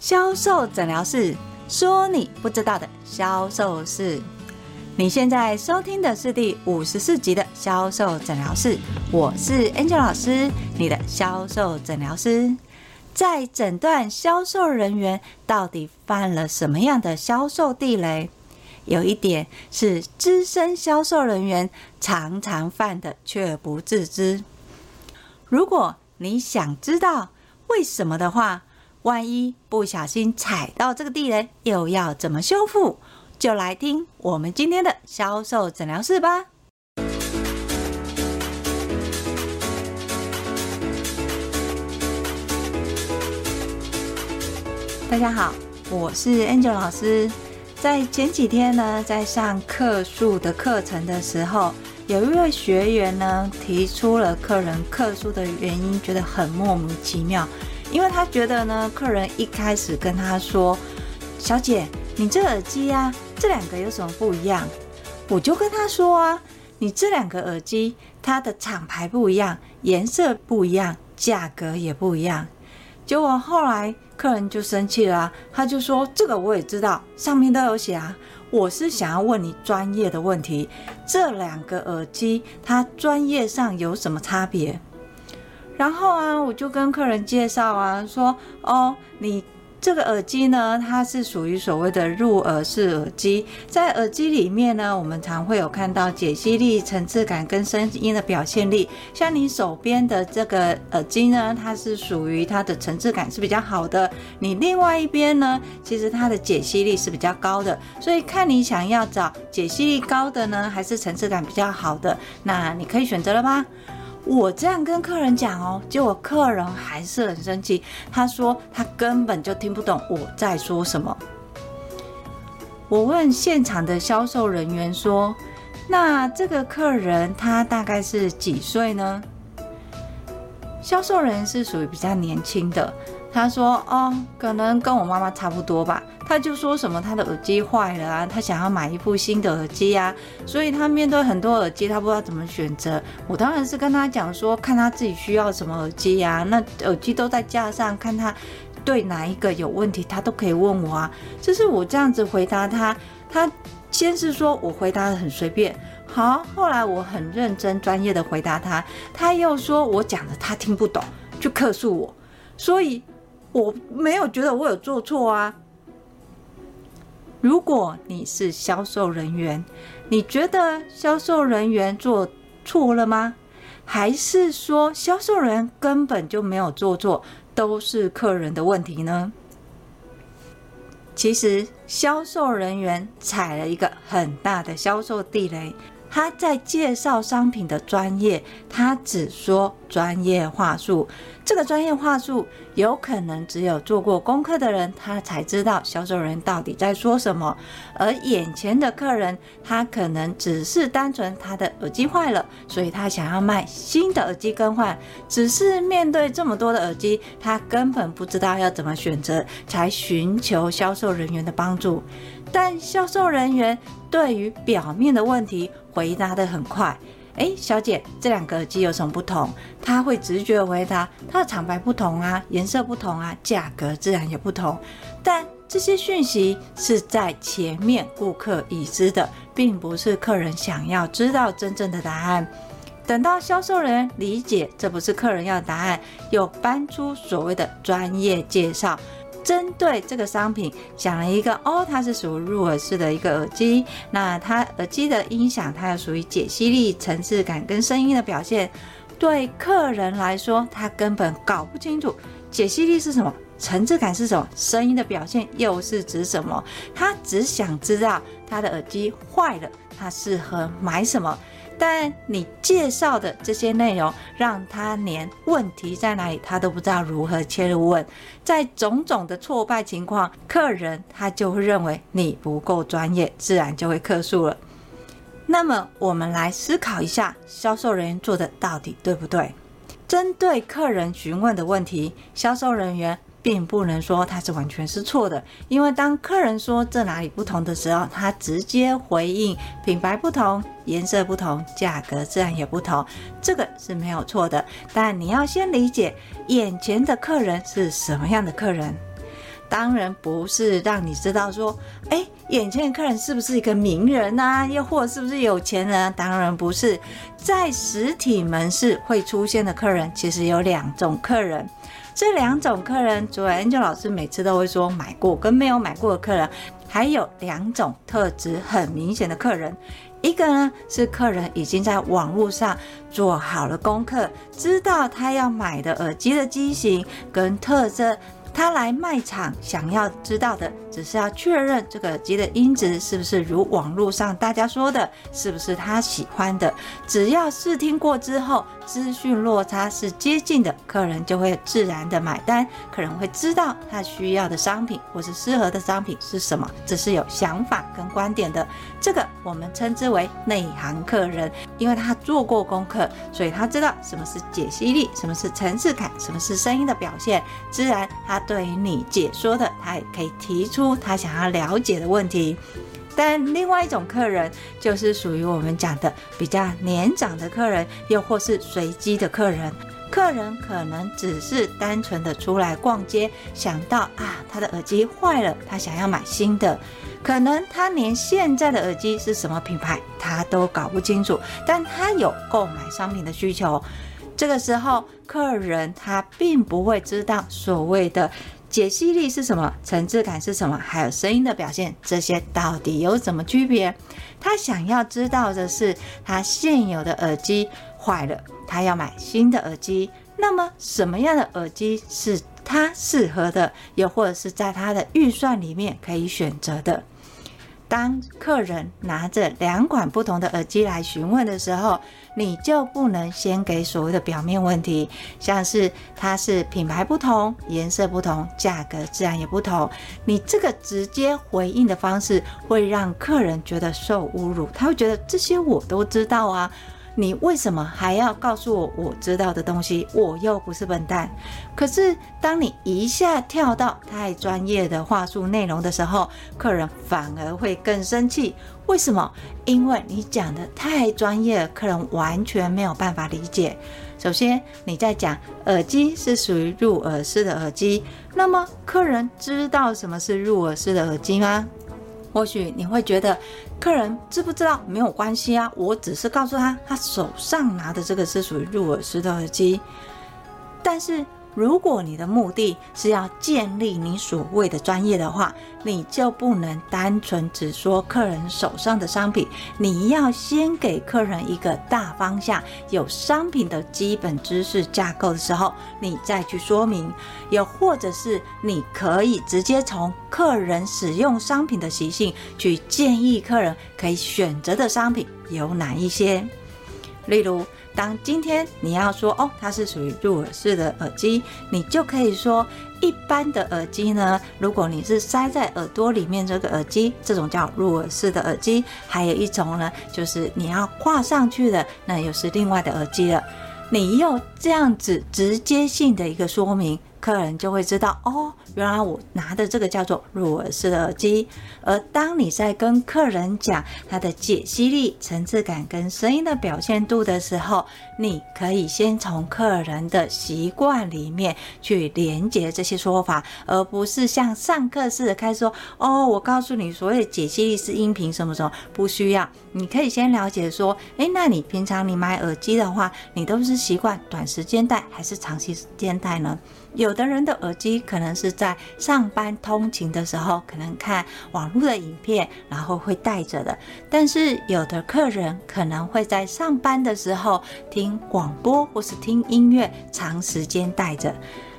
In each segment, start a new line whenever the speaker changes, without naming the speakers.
销售诊疗室说你不知道的销售事。你现在收听的是第五十四集的销售诊疗室，我是 Angel 老师，你的销售诊疗师。在诊断销售人员到底犯了什么样的销售地雷？有一点是资深销售人员常常犯的，却不自知。如果你想知道为什么的话，万一不小心踩到这个地雷，又要怎么修复？就来听我们今天的销售诊疗室吧。大家好，我是 Angel 老师。在前几天呢，在上客诉的课程的时候，有一位学员呢提出了客人客诉的原因，觉得很莫名其妙。因为他觉得呢，客人一开始跟他说：“小姐，你这耳机啊，这两个有什么不一样？”我就跟他说啊：“你这两个耳机，它的厂牌不一样，颜色不一样，价格也不一样。”结果后来客人就生气了，他就说：“这个我也知道，上面都有写啊。我是想要问你专业的问题，这两个耳机它专业上有什么差别？”然后啊，我就跟客人介绍啊，说哦，你这个耳机呢，它是属于所谓的入耳式耳机。在耳机里面呢，我们常会有看到解析力、层次感跟声音的表现力。像你手边的这个耳机呢，它是属于它的层次感是比较好的。你另外一边呢，其实它的解析力是比较高的。所以看你想要找解析力高的呢，还是层次感比较好的，那你可以选择了吧。我这样跟客人讲哦，结果客人还是很生气。他说他根本就听不懂我在说什么。我问现场的销售人员说：“那这个客人他大概是几岁呢？”销售人是属于比较年轻的。他说：“哦，可能跟我妈妈差不多吧。”他就说什么他的耳机坏了啊，他想要买一副新的耳机啊，所以他面对很多耳机，他不知道怎么选择。我当然是跟他讲说，看他自己需要什么耳机呀，那耳机都在架上，看他对哪一个有问题，他都可以问我啊。就是我这样子回答他，他先是说我回答得很随便，好，后来我很认真专业的回答他，他又说我讲的他听不懂，就客诉我，所以。我没有觉得我有做错啊。如果你是销售人员，你觉得销售人员做错了吗？还是说销售人根本就没有做错，都是客人的问题呢？其实销售人员踩了一个很大的销售地雷。他在介绍商品的专业，他只说专业话术。这个专业话术有可能只有做过功课的人，他才知道销售人到底在说什么。而眼前的客人，他可能只是单纯他的耳机坏了，所以他想要卖新的耳机更换。只是面对这么多的耳机，他根本不知道要怎么选择，才寻求销售人员的帮助。但销售人员对于表面的问题回答得很快，诶，小姐，这两个耳机有什么不同？他会直觉回答，它的厂牌不同啊，颜色不同啊，价格自然也不同。但这些讯息是在前面顾客已知的，并不是客人想要知道真正的答案。等到销售人员理解这不是客人要的答案，又搬出所谓的专业介绍。针对这个商品讲了一个哦，它是属于入耳式的一个耳机。那它耳机的音响，它有属于解析力、层次感跟声音的表现。对客人来说，他根本搞不清楚解析力是什么，层次感是什么，声音的表现又是指什么。他只想知道他的耳机坏了，他适合买什么。但你介绍的这些内容，让他连问题在哪里，他都不知道如何切入问。在种种的挫败情况，客人他就会认为你不够专业，自然就会客诉了。那么，我们来思考一下，销售人员做的到底对不对？针对客人询问的问题，销售人员。并不能说他是完全是错的，因为当客人说这哪里不同的时候，他直接回应品牌不同、颜色不同、价格自然也不同，这个是没有错的。但你要先理解眼前的客人是什么样的客人。当然不是让你知道说，哎，眼前的客人是不是一个名人啊，又或是不是有钱人？当然不是。在实体门市会出现的客人，其实有两种客人。这两种客人，除了 Angel 老师每次都会说，买过跟没有买过的客人，还有两种特质很明显的客人。一个呢是客人已经在网络上做好了功课，知道他要买的耳机的机型跟特征。他来卖场想要知道的，只是要确认这个耳机的音质是不是如网络上大家说的，是不是他喜欢的。只要试听过之后，资讯落差是接近的，客人就会自然的买单。客人会知道他需要的商品或是适合的商品是什么，只是有想法跟观点的。这个我们称之为内行客人，因为他做过功课，所以他知道什么是解析力，什么是层次感，什么是声音的表现。自然他。对于你解说的，他也可以提出出他想要了解的问题。但另外一种客人，就是属于我们讲的比较年长的客人，又或是随机的客人。客人可能只是单纯的出来逛街，想到啊，他的耳机坏了，他想要买新的。可能他连现在的耳机是什么品牌，他都搞不清楚，但他有购买商品的需求。这个时候，客人他并不会知道所谓的解析力是什么，层次感是什么，还有声音的表现，这些到底有什么区别？他想要知道的是，他现有的耳机坏了，他要买新的耳机。那么，什么样的耳机是他适合的，又或者是在他的预算里面可以选择的？当客人拿着两款不同的耳机来询问的时候，你就不能先给所谓的表面问题，像是它是品牌不同、颜色不同、价格自然也不同。你这个直接回应的方式会让客人觉得受侮辱，他会觉得这些我都知道啊。你为什么还要告诉我我知道的东西？我又不是笨蛋。可是当你一下跳到太专业的话术内容的时候，客人反而会更生气。为什么？因为你讲的太专业，客人完全没有办法理解。首先，你在讲耳机是属于入耳式的耳机，那么客人知道什么是入耳式的耳机吗？或许你会觉得，客人知不知道没有关系啊，我只是告诉他，他手上拿的这个是属于入耳式的耳机，但是。如果你的目的是要建立你所谓的专业的话，你就不能单纯只说客人手上的商品，你要先给客人一个大方向，有商品的基本知识架构的时候，你再去说明。又或者是你可以直接从客人使用商品的习性去建议客人可以选择的商品有哪一些，例如。当今天你要说哦，它是属于入耳式的耳机，你就可以说，一般的耳机呢，如果你是塞在耳朵里面这个耳机，这种叫入耳式的耳机；还有一种呢，就是你要挂上去的，那又是另外的耳机了。你用这样子直接性的一个说明。客人就会知道哦，原来我拿的这个叫做入耳式的耳机。而当你在跟客人讲它的解析力、层次感跟声音的表现度的时候，你可以先从客人的习惯里面去连接这些说法，而不是像上课似的开始说哦，我告诉你，所谓的解析力是音频什么什么，不需要。你可以先了解说，诶，那你平常你买耳机的话，你都是习惯短时间戴还是长时间戴呢？有的人的耳机可能是在上班通勤的时候，可能看网络的影片，然后会带着的。但是有的客人可能会在上班的时候听广播或是听音乐，长时间带着。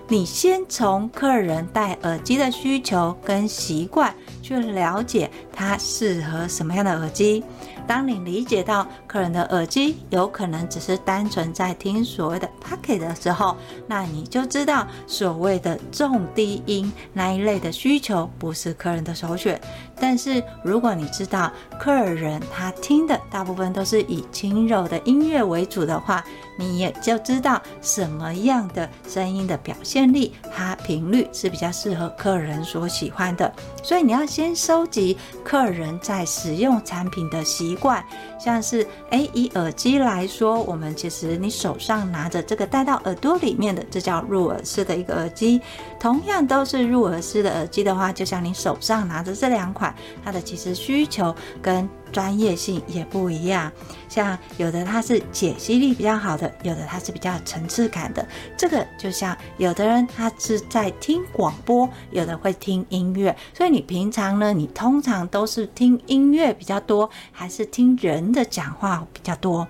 你先从客人戴耳机的需求跟习惯去了解他适合什么样的耳机。当你理解到客人的耳机有可能只是单纯在听所谓的 Pocket 的时候，那你就知道所谓的重低音那一类的需求不是客人的首选。但是如果你知道客人他听的大部分都是以轻柔的音乐为主的话，你也就知道什么样的声音的表现力，它频率是比较适合客人所喜欢的。所以你要先收集客人在使用产品的习惯，像是诶，以耳机来说，我们其实你手上拿着这个戴到耳朵里面的，这叫入耳式的一个耳机。同样都是入耳式的耳机的话，就像你手上拿着这两款，它的其实需求跟专业性也不一样。像有的它是解析力比较好的，有的它是比较有层次感的。这个就像有的人他是在听广播，有的会听音乐。所以你平常呢，你通常都是听音乐比较多，还是听人的讲话比较多？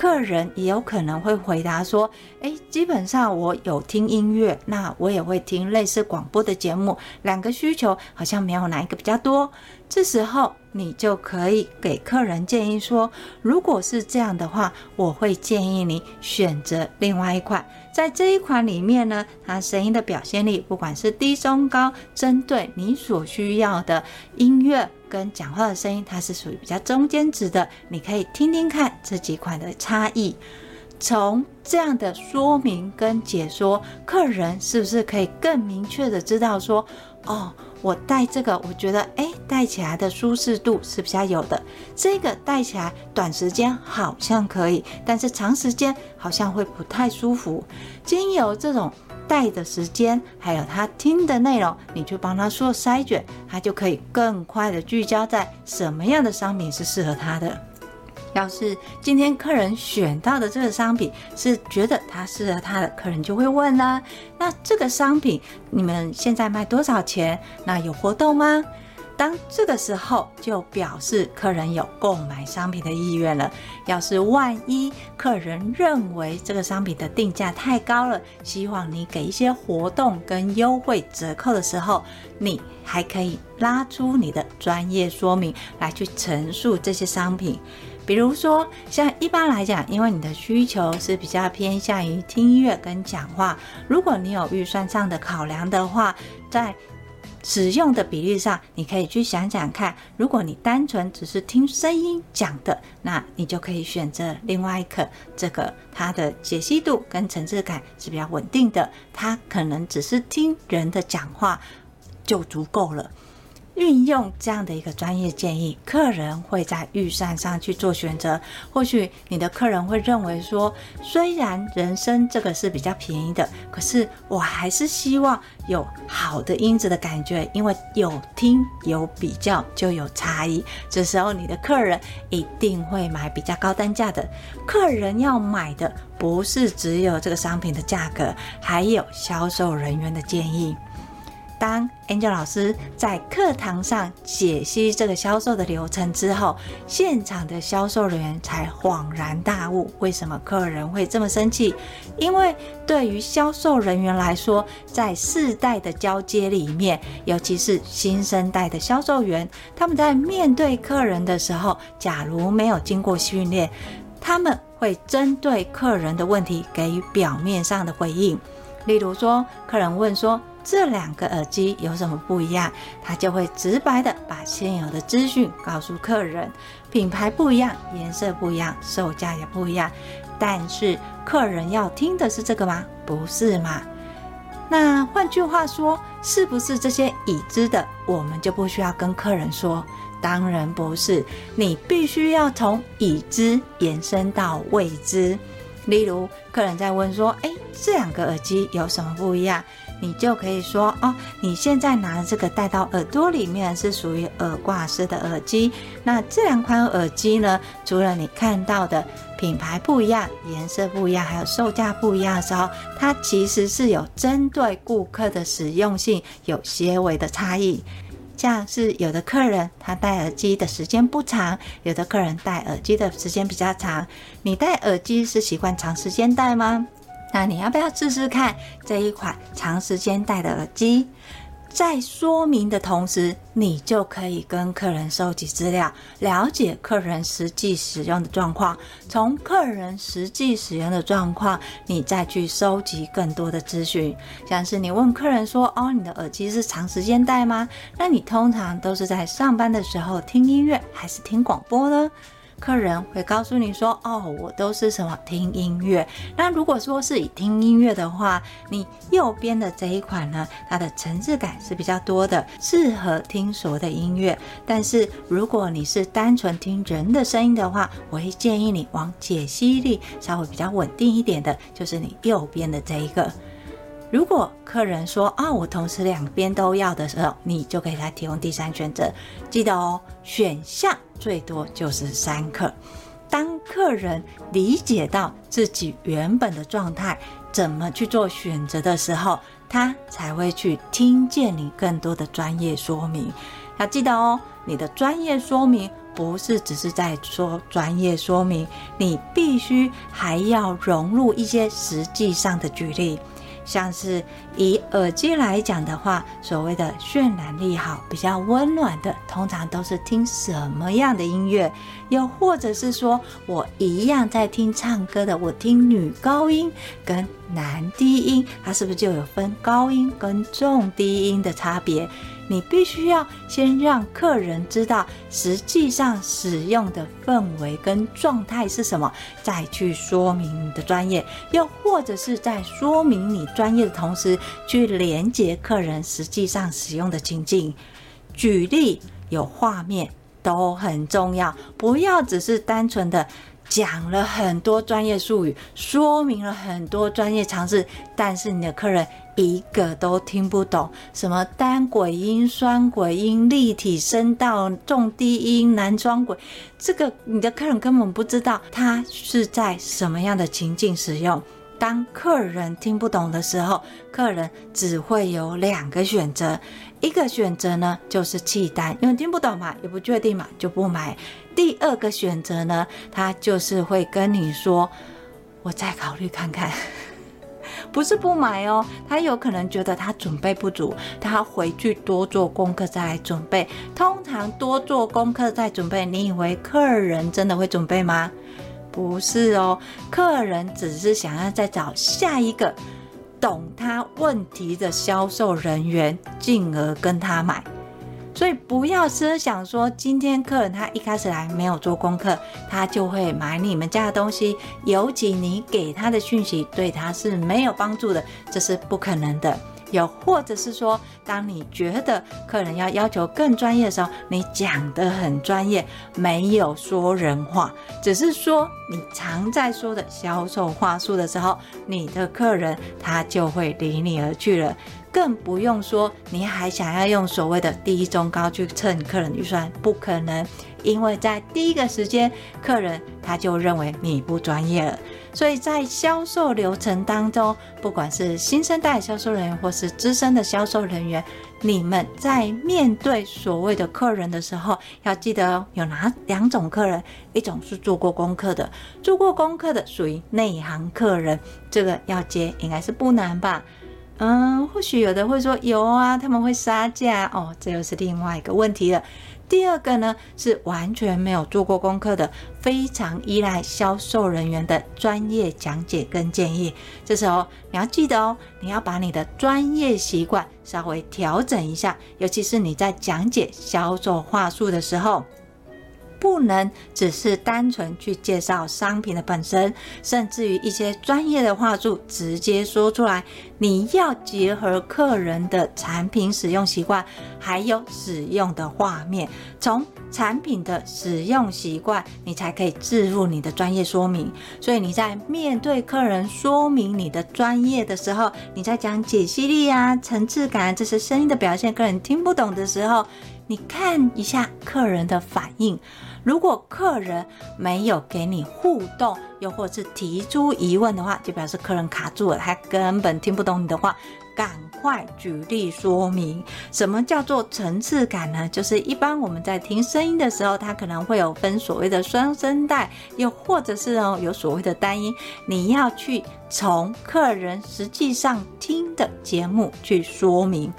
客人也有可能会回答说：“诶，基本上我有听音乐，那我也会听类似广播的节目，两个需求好像没有哪一个比较多。”这时候你就可以给客人建议说：“如果是这样的话，我会建议你选择另外一款。在这一款里面呢，它声音的表现力，不管是低、中、高，针对你所需要的音乐。”跟讲话的声音，它是属于比较中间值的，你可以听听看这几款的差异。从这样的说明跟解说，客人是不是可以更明确的知道说，哦，我戴这个，我觉得诶，戴起来的舒适度是比较有的。这个戴起来短时间好像可以，但是长时间好像会不太舒服。经由这种。戴的时间，还有他听的内容，你去帮他做筛选，他就可以更快的聚焦在什么样的商品是适合他的。要是今天客人选到的这个商品是觉得它适合他的，客人就会问啦：那这个商品你们现在卖多少钱？那有活动吗？当这个时候，就表示客人有购买商品的意愿了。要是万一客人认为这个商品的定价太高了，希望你给一些活动跟优惠折扣的时候，你还可以拉出你的专业说明来去陈述这些商品。比如说，像一般来讲，因为你的需求是比较偏向于听音乐跟讲话，如果你有预算上的考量的话，在使用的比例上，你可以去想想看。如果你单纯只是听声音讲的，那你就可以选择另外一个，这个它的解析度跟层次感是比较稳定的。它可能只是听人的讲话就足够了。运用这样的一个专业建议，客人会在预算上去做选择。或许你的客人会认为说，虽然人生这个是比较便宜的，可是我还是希望有好的音质的感觉，因为有听有比较就有差异。这时候你的客人一定会买比较高单价的。客人要买的不是只有这个商品的价格，还有销售人员的建议。当 Angel 老师在课堂上解析这个销售的流程之后，现场的销售人员才恍然大悟，为什么客人会这么生气？因为对于销售人员来说，在世代的交接里面，尤其是新生代的销售员，他们在面对客人的时候，假如没有经过训练，他们会针对客人的问题给予表面上的回应。例如说，客人问说，这两个耳机有什么不一样？他就会直白的把现有的资讯告诉客人，品牌不一样，颜色不一样，售价也不一样。但是客人要听的是这个吗？不是嘛？那换句话说，是不是这些已知的，我们就不需要跟客人说？当然不是，你必须要从已知延伸到未知。例如，客人在问说：“诶，这两个耳机有什么不一样？”你就可以说：“哦，你现在拿的这个戴到耳朵里面是属于耳挂式的耳机。那这两款耳机呢，除了你看到的品牌不一样、颜色不一样，还有售价不一样的时候，它其实是有针对顾客的使用性有些微的差异。”像是有的客人他戴耳机的时间不长，有的客人戴耳机的时间比较长。你戴耳机是习惯长时间戴吗？那你要不要试试看这一款长时间戴的耳机？在说明的同时，你就可以跟客人收集资料，了解客人实际使用的状况。从客人实际使用的状况，你再去收集更多的资讯。像是你问客人说：“哦，你的耳机是长时间戴吗？那你通常都是在上班的时候听音乐，还是听广播呢？”客人会告诉你说：“哦，我都是什么听音乐。”那如果说是以听音乐的话，你右边的这一款呢，它的层次感是比较多的，适合听所谓的音乐。但是如果你是单纯听人的声音的话，我会建议你往解析力稍微比较稳定一点的，就是你右边的这一个。如果客人说啊，我同时两边都要的时候，你就可以来提供第三选择。记得哦，选项最多就是三克。当客人理解到自己原本的状态，怎么去做选择的时候，他才会去听见你更多的专业说明。要记得哦，你的专业说明不是只是在说专业说明，你必须还要融入一些实际上的举例。像是以耳机来讲的话，所谓的渲染力好、比较温暖的，通常都是听什么样的音乐？又或者是说我一样在听唱歌的，我听女高音跟男低音，它是不是就有分高音跟重低音的差别？你必须要先让客人知道实际上使用的氛围跟状态是什么，再去说明你的专业，又或者是在说明你专业的同时，去连接客人实际上使用的情境，举例有画面都很重要，不要只是单纯的。讲了很多专业术语，说明了很多专业常识，但是你的客人一个都听不懂。什么单轨音、双轨音、立体声道、重低音、男装轨，这个你的客人根本不知道他是在什么样的情境使用。当客人听不懂的时候，客人只会有两个选择。一个选择呢，就是弃单，因为听不懂嘛，也不确定嘛，就不买。第二个选择呢，他就是会跟你说：“我再考虑看看。”不是不买哦，他有可能觉得他准备不足，他回去多做功课再来准备。通常多做功课再准备，你以为客人真的会准备吗？不是哦，客人只是想要再找下一个。懂他问题的销售人员，进而跟他买。所以不要奢想说，今天客人他一开始来没有做功课，他就会买你们家的东西。尤其你给他的讯息对他是没有帮助的，这是不可能的。又或者是说，当你觉得客人要要求更专业的时候，你讲得很专业，没有说人话，只是说你常在说的销售话术的时候，你的客人他就会离你而去了。更不用说你还想要用所谓的低中高去蹭客人预算，不可能，因为在第一个时间，客人他就认为你不专业了。所以在销售流程当中，不管是新生代销售人员或是资深的销售人员，你们在面对所谓的客人的时候，要记得有哪两种客人，一种是做过功课的，做过功课的属于内行客人，这个要接应该是不难吧？嗯，或许有的会说有啊，他们会杀价哦，这又是另外一个问题了。第二个呢，是完全没有做过功课的，非常依赖销售人员的专业讲解跟建议。这时候你要记得哦，你要把你的专业习惯稍微调整一下，尤其是你在讲解销售话术的时候。不能只是单纯去介绍商品的本身，甚至于一些专业的话术直接说出来。你要结合客人的产品使用习惯，还有使用的画面，从产品的使用习惯，你才可以置入你的专业说明。所以你在面对客人说明你的专业的时候，你在讲解析力啊、层次感，这些声音的表现，客人听不懂的时候，你看一下客人的反应。如果客人没有给你互动，又或是提出疑问的话，就表示客人卡住了，他根本听不懂你的话。赶快举例说明，什么叫做层次感呢？就是一般我们在听声音的时候，它可能会有分所谓的双声带，又或者是哦有所谓的单音，你要去从客人实际上听的节目去说明。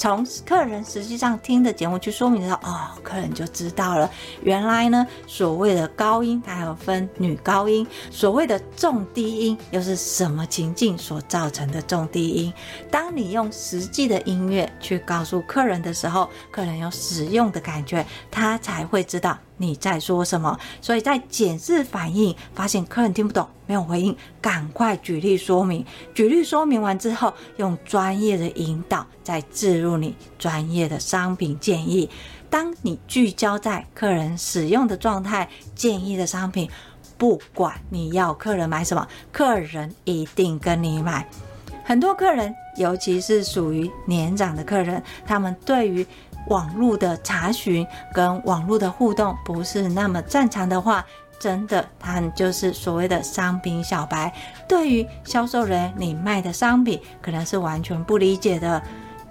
从客人实际上听的节目去说明的时候，哦，客人就知道了。原来呢，所谓的高音它有分女高音，所谓的重低音又是什么情境所造成的重低音？当你用实际的音乐去告诉客人的时候，客人有使用的感觉，他才会知道你在说什么。所以在检视反应，发现客人听不懂，没有回应，赶快举例说明。举例说明完之后，用专业的引导，再置入你专业的商品建议。当你聚焦在客人使用的状态，建议的商品，不管你要客人买什么，客人一定跟你买。很多客人，尤其是属于年长的客人，他们对于网络的查询跟网络的互动不是那么擅长的话，真的，他就是所谓的商品小白。对于销售人你卖的商品，可能是完全不理解的，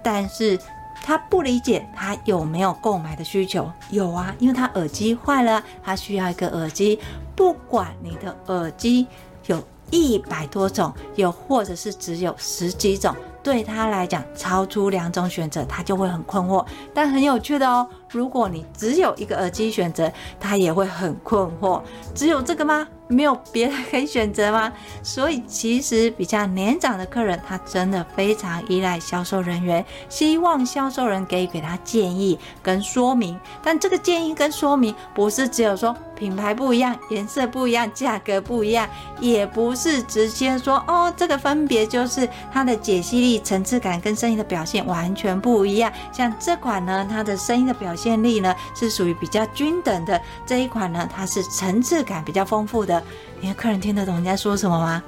但是。他不理解他有没有购买的需求？有啊，因为他耳机坏了，他需要一个耳机。不管你的耳机有一百多种，又或者是只有十几种，对他来讲，超出两种选择，他就会很困惑。但很有趣的哦，如果你只有一个耳机选择，他也会很困惑。只有这个吗？没有别的可以选择吗？所以其实比较年长的客人，他真的非常依赖销售人员，希望销售人给给他建议跟说明。但这个建议跟说明不是只有说品牌不一样、颜色不一样、价格不一样，也不是直接说哦，这个分别就是它的解析力、层次感跟声音的表现完全不一样。像这款呢，它的声音的表现力呢是属于比较均等的，这一款呢，它是层次感比较丰富的。你的客人听得懂你在说什么吗？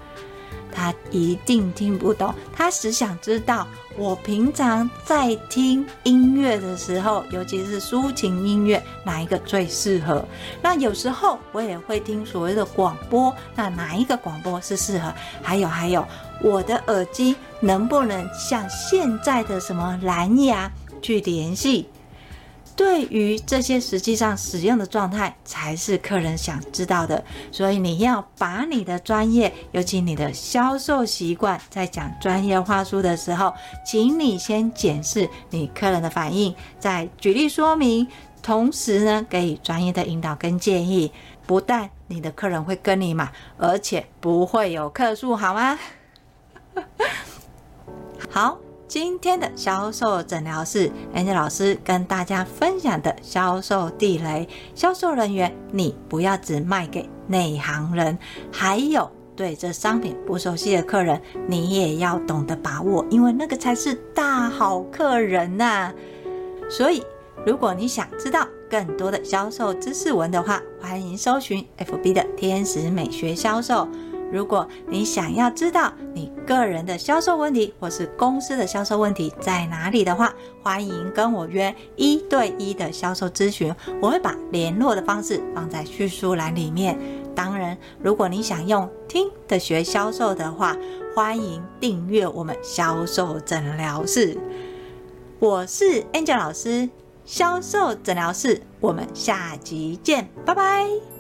他一定听不懂。他只想知道，我平常在听音乐的时候，尤其是抒情音乐，哪一个最适合？那有时候我也会听所谓的广播，那哪一个广播是适合？还有还有，我的耳机能不能像现在的什么蓝牙去联系？对于这些实际上使用的状态，才是客人想知道的。所以你要把你的专业，尤其你的销售习惯，在讲专业话术的时候，请你先检视你客人的反应，再举例说明，同时呢，给予专业的引导跟建议。不但你的客人会跟你买，而且不会有客诉，好吗？好。今天的销售诊疗室，Angel 老师跟大家分享的销售地雷：销售人员，你不要只卖给内行人，还有对这商品不熟悉的客人，你也要懂得把握，因为那个才是大好客人呐、啊。所以，如果你想知道更多的销售知识文的话，欢迎搜寻 FB 的天使美学销售。如果你想要知道你个人的销售问题，或是公司的销售问题在哪里的话，欢迎跟我约一对一的销售咨询，我会把联络的方式放在叙述栏里面。当然，如果你想用听的学销售的话，欢迎订阅我们销售诊疗室。我是 Angel 老师，销售诊疗室，我们下集见，拜拜。